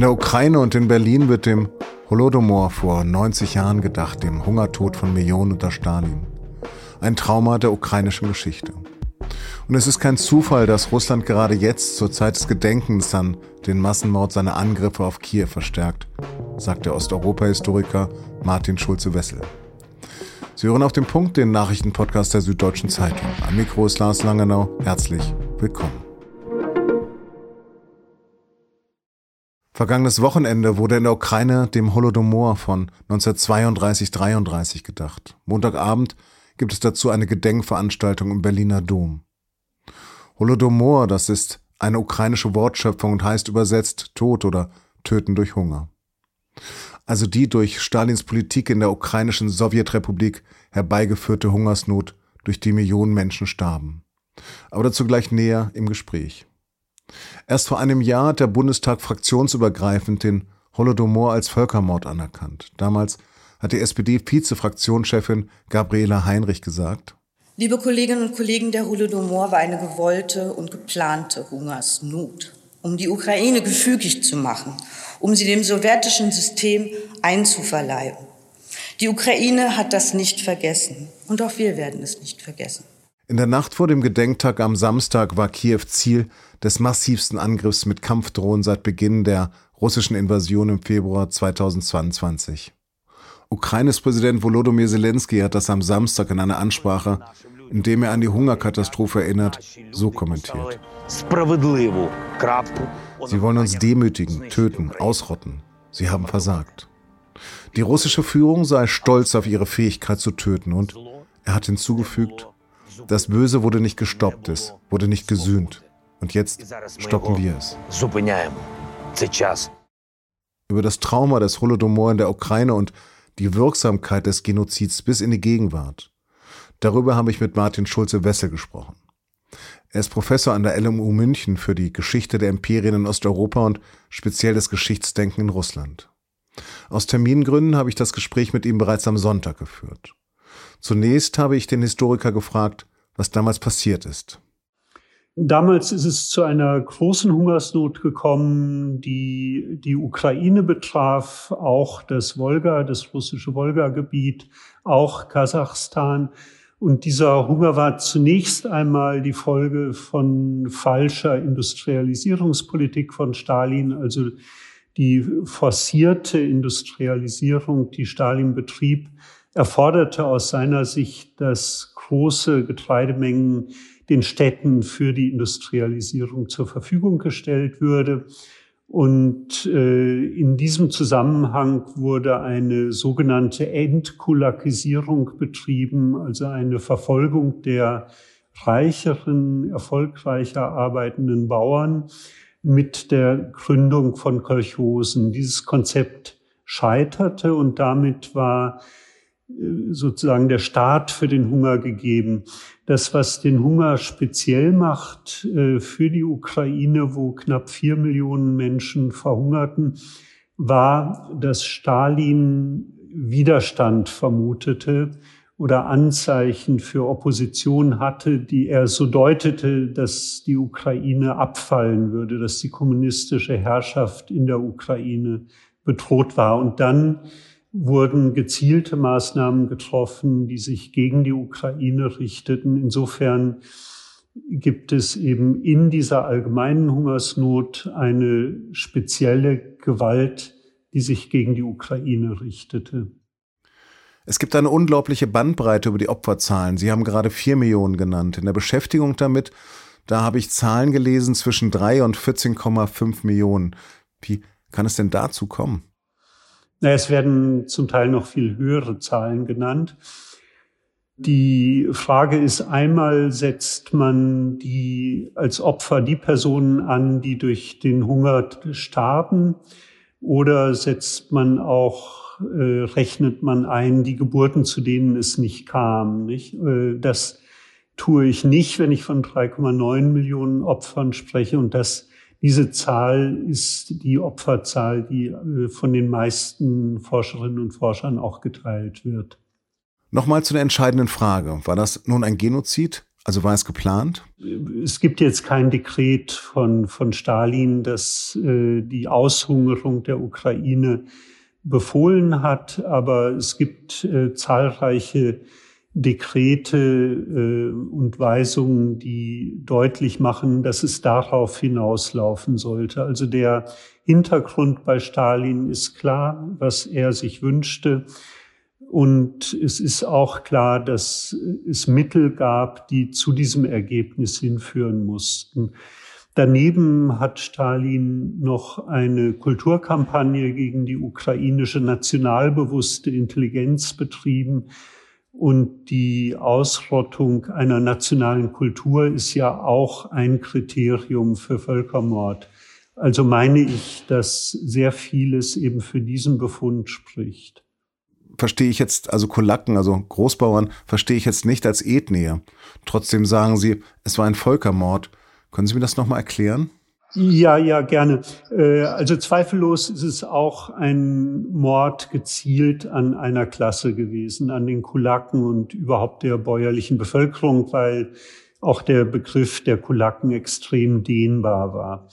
In der Ukraine und in Berlin wird dem Holodomor vor 90 Jahren gedacht, dem Hungertod von Millionen unter Stalin. Ein Trauma der ukrainischen Geschichte. Und es ist kein Zufall, dass Russland gerade jetzt zur Zeit des Gedenkens an den Massenmord seine Angriffe auf Kiew verstärkt, sagt der Osteuropa-Historiker Martin Schulze-Wessel. Sie hören auf den Punkt den Nachrichtenpodcast der Süddeutschen Zeitung. Am Mikro ist Lars Langenau. Herzlich willkommen. Vergangenes Wochenende wurde in der Ukraine dem Holodomor von 1932-33 gedacht. Montagabend gibt es dazu eine Gedenkveranstaltung im Berliner Dom. Holodomor, das ist eine ukrainische Wortschöpfung und heißt übersetzt Tod oder Töten durch Hunger. Also die durch Stalins Politik in der ukrainischen Sowjetrepublik herbeigeführte Hungersnot, durch die Millionen Menschen starben. Aber dazu gleich näher im Gespräch. Erst vor einem Jahr hat der Bundestag fraktionsübergreifend den Holodomor als Völkermord anerkannt. Damals hat die SPD-Vize-Fraktionschefin Gabriela Heinrich gesagt, Liebe Kolleginnen und Kollegen, der Holodomor war eine gewollte und geplante Hungersnot, um die Ukraine gefügig zu machen, um sie dem sowjetischen System einzuverleiben. Die Ukraine hat das nicht vergessen und auch wir werden es nicht vergessen. In der Nacht vor dem Gedenktag am Samstag war Kiew Ziel des massivsten Angriffs mit Kampfdrohnen seit Beginn der russischen Invasion im Februar 2022. Ukraines Präsident Volodymyr Zelensky hat das am Samstag in einer Ansprache, in dem er an die Hungerkatastrophe erinnert, so kommentiert. Sie wollen uns demütigen, töten, ausrotten. Sie haben versagt. Die russische Führung sei stolz auf ihre Fähigkeit zu töten und er hat hinzugefügt, das Böse wurde nicht gestoppt, es wurde nicht gesühnt. Und jetzt stoppen wir es. Über das Trauma des Holodomor in der Ukraine und die Wirksamkeit des Genozids bis in die Gegenwart. Darüber habe ich mit Martin Schulze-Wessel gesprochen. Er ist Professor an der LMU München für die Geschichte der Imperien in Osteuropa und speziell das Geschichtsdenken in Russland. Aus Termingründen habe ich das Gespräch mit ihm bereits am Sonntag geführt. Zunächst habe ich den Historiker gefragt, was damals passiert ist. Damals ist es zu einer großen Hungersnot gekommen, die die Ukraine betraf, auch das Wolga, das russische Wolga-Gebiet, auch Kasachstan. Und dieser Hunger war zunächst einmal die Folge von falscher Industrialisierungspolitik von Stalin, also die forcierte Industrialisierung, die Stalin betrieb, erforderte aus seiner Sicht, dass große Getreidemengen den Städten für die Industrialisierung zur Verfügung gestellt würde. Und äh, in diesem Zusammenhang wurde eine sogenannte Entkulakisierung betrieben, also eine Verfolgung der reicheren, erfolgreicher arbeitenden Bauern mit der Gründung von Kolchosen. Dieses Konzept scheiterte und damit war sozusagen der Staat für den Hunger gegeben. Das, was den Hunger speziell macht äh, für die Ukraine, wo knapp vier Millionen Menschen verhungerten, war, dass Stalin Widerstand vermutete oder Anzeichen für Opposition hatte, die er so deutete, dass die Ukraine abfallen würde, dass die kommunistische Herrschaft in der Ukraine bedroht war. Und dann wurden gezielte Maßnahmen getroffen, die sich gegen die Ukraine richteten. Insofern gibt es eben in dieser allgemeinen Hungersnot eine spezielle Gewalt, die sich gegen die Ukraine richtete. Es gibt eine unglaubliche Bandbreite über die Opferzahlen. Sie haben gerade vier Millionen genannt. In der Beschäftigung damit, da habe ich Zahlen gelesen zwischen drei und 14,5 Millionen. Wie kann es denn dazu kommen? Es werden zum Teil noch viel höhere Zahlen genannt. Die Frage ist einmal, setzt man die als Opfer die Personen an, die durch den Hunger starben, oder setzt man auch, äh, rechnet man ein, die Geburten, zu denen es nicht kam, nicht? Äh, das tue ich nicht, wenn ich von 3,9 Millionen Opfern spreche und das diese Zahl ist die Opferzahl, die äh, von den meisten Forscherinnen und Forschern auch geteilt wird. Nochmal zu der entscheidenden Frage. War das nun ein Genozid? Also war es geplant? Es gibt jetzt kein Dekret von, von Stalin, das äh, die Aushungerung der Ukraine befohlen hat, aber es gibt äh, zahlreiche Dekrete äh, und Weisungen, die deutlich machen, dass es darauf hinauslaufen sollte. Also der Hintergrund bei Stalin ist klar, was er sich wünschte. Und es ist auch klar, dass es Mittel gab, die zu diesem Ergebnis hinführen mussten. Daneben hat Stalin noch eine Kulturkampagne gegen die ukrainische nationalbewusste Intelligenz betrieben. Und die Ausrottung einer nationalen Kultur ist ja auch ein Kriterium für Völkermord. Also meine ich, dass sehr vieles eben für diesen Befund spricht verstehe ich jetzt, also Kulaken, also Großbauern, verstehe ich jetzt nicht als Ethnie. Trotzdem sagen Sie, es war ein Völkermord. Können Sie mir das nochmal erklären? Ja, ja, gerne. Äh, also zweifellos ist es auch ein Mord gezielt an einer Klasse gewesen, an den Kulaken und überhaupt der bäuerlichen Bevölkerung, weil auch der Begriff der Kulaken extrem dehnbar war.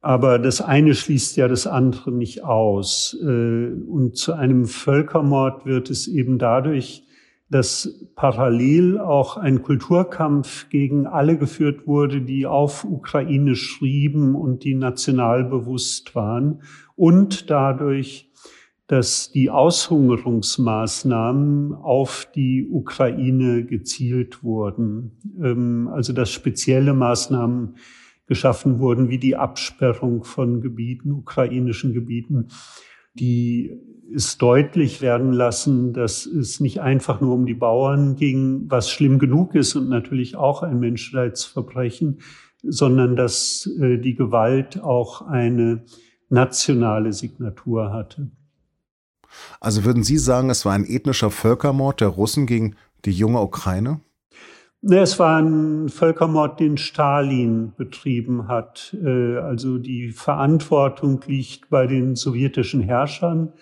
Aber das eine schließt ja das andere nicht aus. Äh, und zu einem Völkermord wird es eben dadurch, dass parallel auch ein Kulturkampf gegen alle geführt wurde, die auf Ukraine schrieben und die national bewusst waren. Und dadurch, dass die Aushungerungsmaßnahmen auf die Ukraine gezielt wurden. Ähm, also dass spezielle Maßnahmen geschaffen wurden, wie die Absperrung von Gebieten, ukrainischen Gebieten, die es deutlich werden lassen, dass es nicht einfach nur um die Bauern ging, was schlimm genug ist und natürlich auch ein Menschheitsverbrechen, sondern dass äh, die Gewalt auch eine nationale Signatur hatte. Also würden Sie sagen, es war ein ethnischer Völkermord der Russen gegen die junge Ukraine? Es war ein Völkermord, den Stalin betrieben hat. Äh, also die Verantwortung liegt bei den sowjetischen Herrschern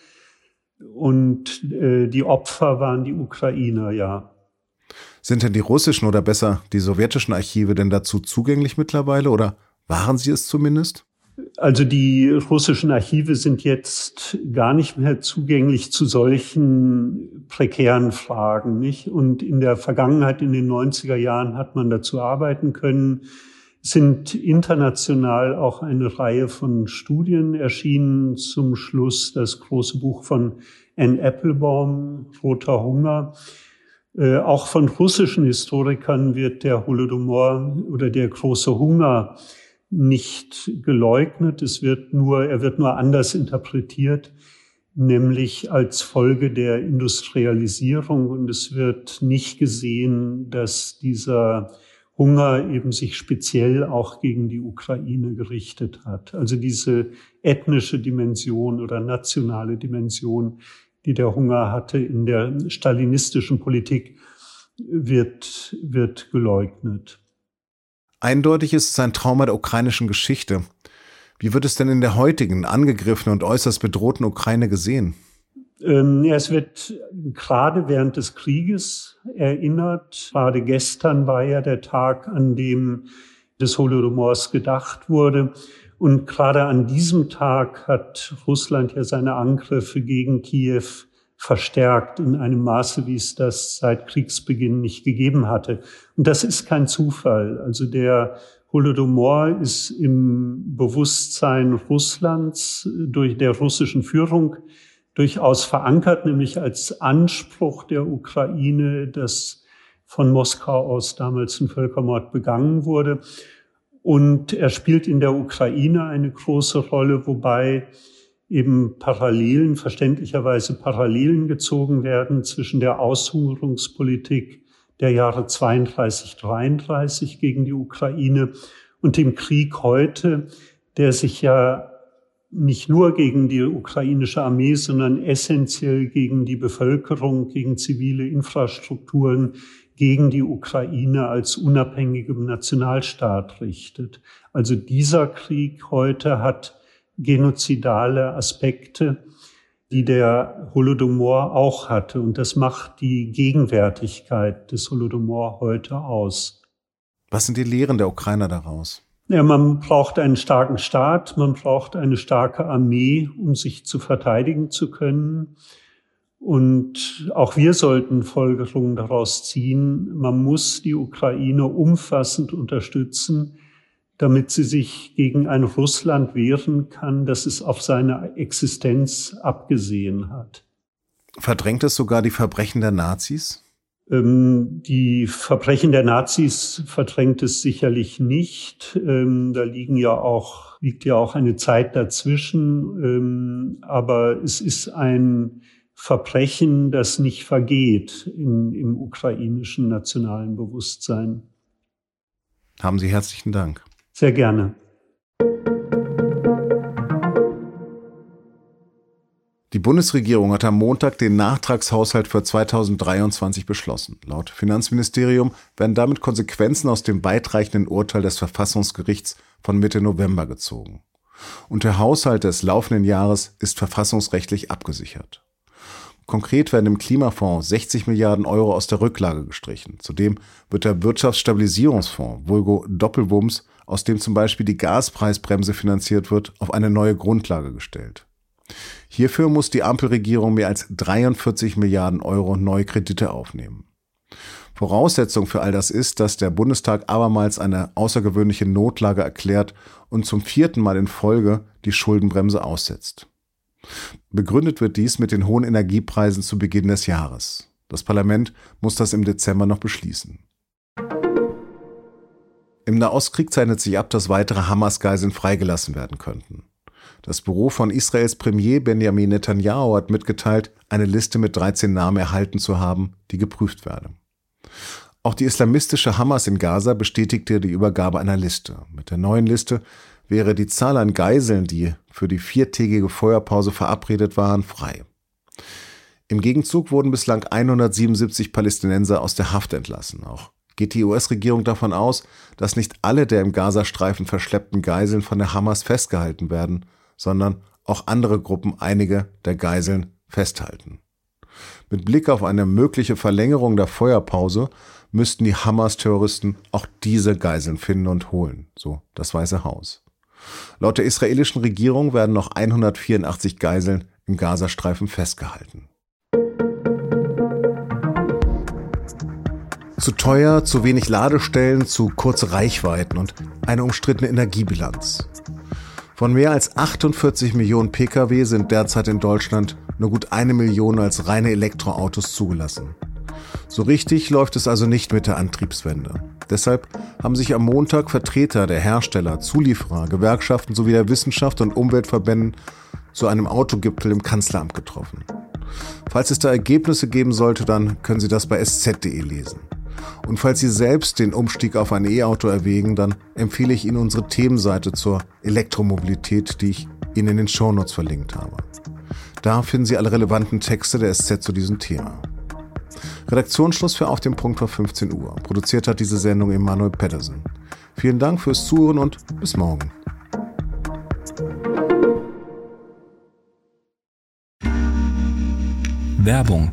und äh, die Opfer waren die Ukrainer, ja. Sind denn die russischen oder besser die sowjetischen Archive denn dazu zugänglich mittlerweile oder waren sie es zumindest? Also die russischen Archive sind jetzt gar nicht mehr zugänglich zu solchen prekären Fragen, nicht? Und in der Vergangenheit, in den 90er Jahren, hat man dazu arbeiten können, sind international auch eine Reihe von Studien erschienen. Zum Schluss das große Buch von Anne Applebaum, Roter Hunger. Äh, auch von russischen Historikern wird der Holodomor oder der große Hunger nicht geleugnet. Es wird nur, er wird nur anders interpretiert, nämlich als Folge der Industrialisierung. Und es wird nicht gesehen, dass dieser Hunger eben sich speziell auch gegen die Ukraine gerichtet hat. Also diese ethnische Dimension oder nationale Dimension, die der Hunger hatte in der stalinistischen Politik, wird, wird geleugnet. Eindeutig ist es ein Trauma der ukrainischen Geschichte. Wie wird es denn in der heutigen, angegriffenen und äußerst bedrohten Ukraine gesehen? Ähm, es wird gerade während des Krieges erinnert. Gerade gestern war ja der Tag, an dem des Holodomors gedacht wurde. Und gerade an diesem Tag hat Russland ja seine Angriffe gegen Kiew verstärkt in einem Maße, wie es das seit Kriegsbeginn nicht gegeben hatte. Und das ist kein Zufall. Also der Holodomor ist im Bewusstsein Russlands durch der russischen Führung durchaus verankert, nämlich als Anspruch der Ukraine, dass von Moskau aus damals ein Völkermord begangen wurde. Und er spielt in der Ukraine eine große Rolle, wobei eben Parallelen, verständlicherweise Parallelen gezogen werden zwischen der Aushungerungspolitik der Jahre 32, 33 gegen die Ukraine und dem Krieg heute, der sich ja nicht nur gegen die ukrainische Armee, sondern essentiell gegen die Bevölkerung, gegen zivile Infrastrukturen, gegen die Ukraine als unabhängigem Nationalstaat richtet. Also dieser Krieg heute hat genozidale Aspekte, die der Holodomor auch hatte. Und das macht die Gegenwärtigkeit des Holodomor heute aus. Was sind die Lehren der Ukrainer daraus? Ja, man braucht einen starken Staat, man braucht eine starke Armee, um sich zu verteidigen zu können. Und auch wir sollten Folgerungen daraus ziehen. Man muss die Ukraine umfassend unterstützen, damit sie sich gegen ein Russland wehren kann, das es auf seine Existenz abgesehen hat. Verdrängt es sogar die Verbrechen der Nazis? Ähm, die Verbrechen der Nazis verdrängt es sicherlich nicht. Ähm, da liegen ja auch, liegt ja auch eine Zeit dazwischen. Ähm, aber es ist ein Verbrechen, das nicht vergeht in, im ukrainischen nationalen Bewusstsein. Haben Sie herzlichen Dank. Sehr gerne. Bundesregierung hat am Montag den Nachtragshaushalt für 2023 beschlossen. Laut Finanzministerium werden damit Konsequenzen aus dem weitreichenden Urteil des Verfassungsgerichts von Mitte November gezogen. Und der Haushalt des laufenden Jahres ist verfassungsrechtlich abgesichert. Konkret werden im Klimafonds 60 Milliarden Euro aus der Rücklage gestrichen. Zudem wird der Wirtschaftsstabilisierungsfonds, Vulgo Doppelwumms, aus dem zum Beispiel die Gaspreisbremse finanziert wird, auf eine neue Grundlage gestellt. Hierfür muss die Ampelregierung mehr als 43 Milliarden Euro neue Kredite aufnehmen. Voraussetzung für all das ist, dass der Bundestag abermals eine außergewöhnliche Notlage erklärt und zum vierten Mal in Folge die Schuldenbremse aussetzt. Begründet wird dies mit den hohen Energiepreisen zu Beginn des Jahres. Das Parlament muss das im Dezember noch beschließen. Im Nahostkrieg zeichnet sich ab, dass weitere Hamas-Geiseln freigelassen werden könnten. Das Büro von Israels Premier Benjamin Netanyahu hat mitgeteilt, eine Liste mit 13 Namen erhalten zu haben, die geprüft werde. Auch die islamistische Hamas in Gaza bestätigte die Übergabe einer Liste. Mit der neuen Liste wäre die Zahl an Geiseln, die für die viertägige Feuerpause verabredet waren, frei. Im Gegenzug wurden bislang 177 Palästinenser aus der Haft entlassen. Auch geht die US-Regierung davon aus, dass nicht alle der im Gazastreifen verschleppten Geiseln von der Hamas festgehalten werden, sondern auch andere Gruppen einige der Geiseln festhalten. Mit Blick auf eine mögliche Verlängerung der Feuerpause müssten die Hamas-Terroristen auch diese Geiseln finden und holen, so das Weiße Haus. Laut der israelischen Regierung werden noch 184 Geiseln im Gazastreifen festgehalten. Zu teuer, zu wenig Ladestellen, zu kurze Reichweiten und eine umstrittene Energiebilanz. Von mehr als 48 Millionen Pkw sind derzeit in Deutschland nur gut eine Million als reine Elektroautos zugelassen. So richtig läuft es also nicht mit der Antriebswende. Deshalb haben sich am Montag Vertreter der Hersteller, Zulieferer, Gewerkschaften sowie der Wissenschaft und Umweltverbänden zu einem Autogipfel im Kanzleramt getroffen. Falls es da Ergebnisse geben sollte, dann können Sie das bei sz.de lesen. Und falls Sie selbst den Umstieg auf ein E-Auto erwägen, dann empfehle ich Ihnen unsere Themenseite zur Elektromobilität, die ich Ihnen in den Shownotes verlinkt habe. Da finden Sie alle relevanten Texte der SZ zu diesem Thema. Redaktionsschluss für Auf dem Punkt war 15 Uhr. Produziert hat diese Sendung Emanuel Pedersen. Vielen Dank fürs Zuhören und bis morgen. Werbung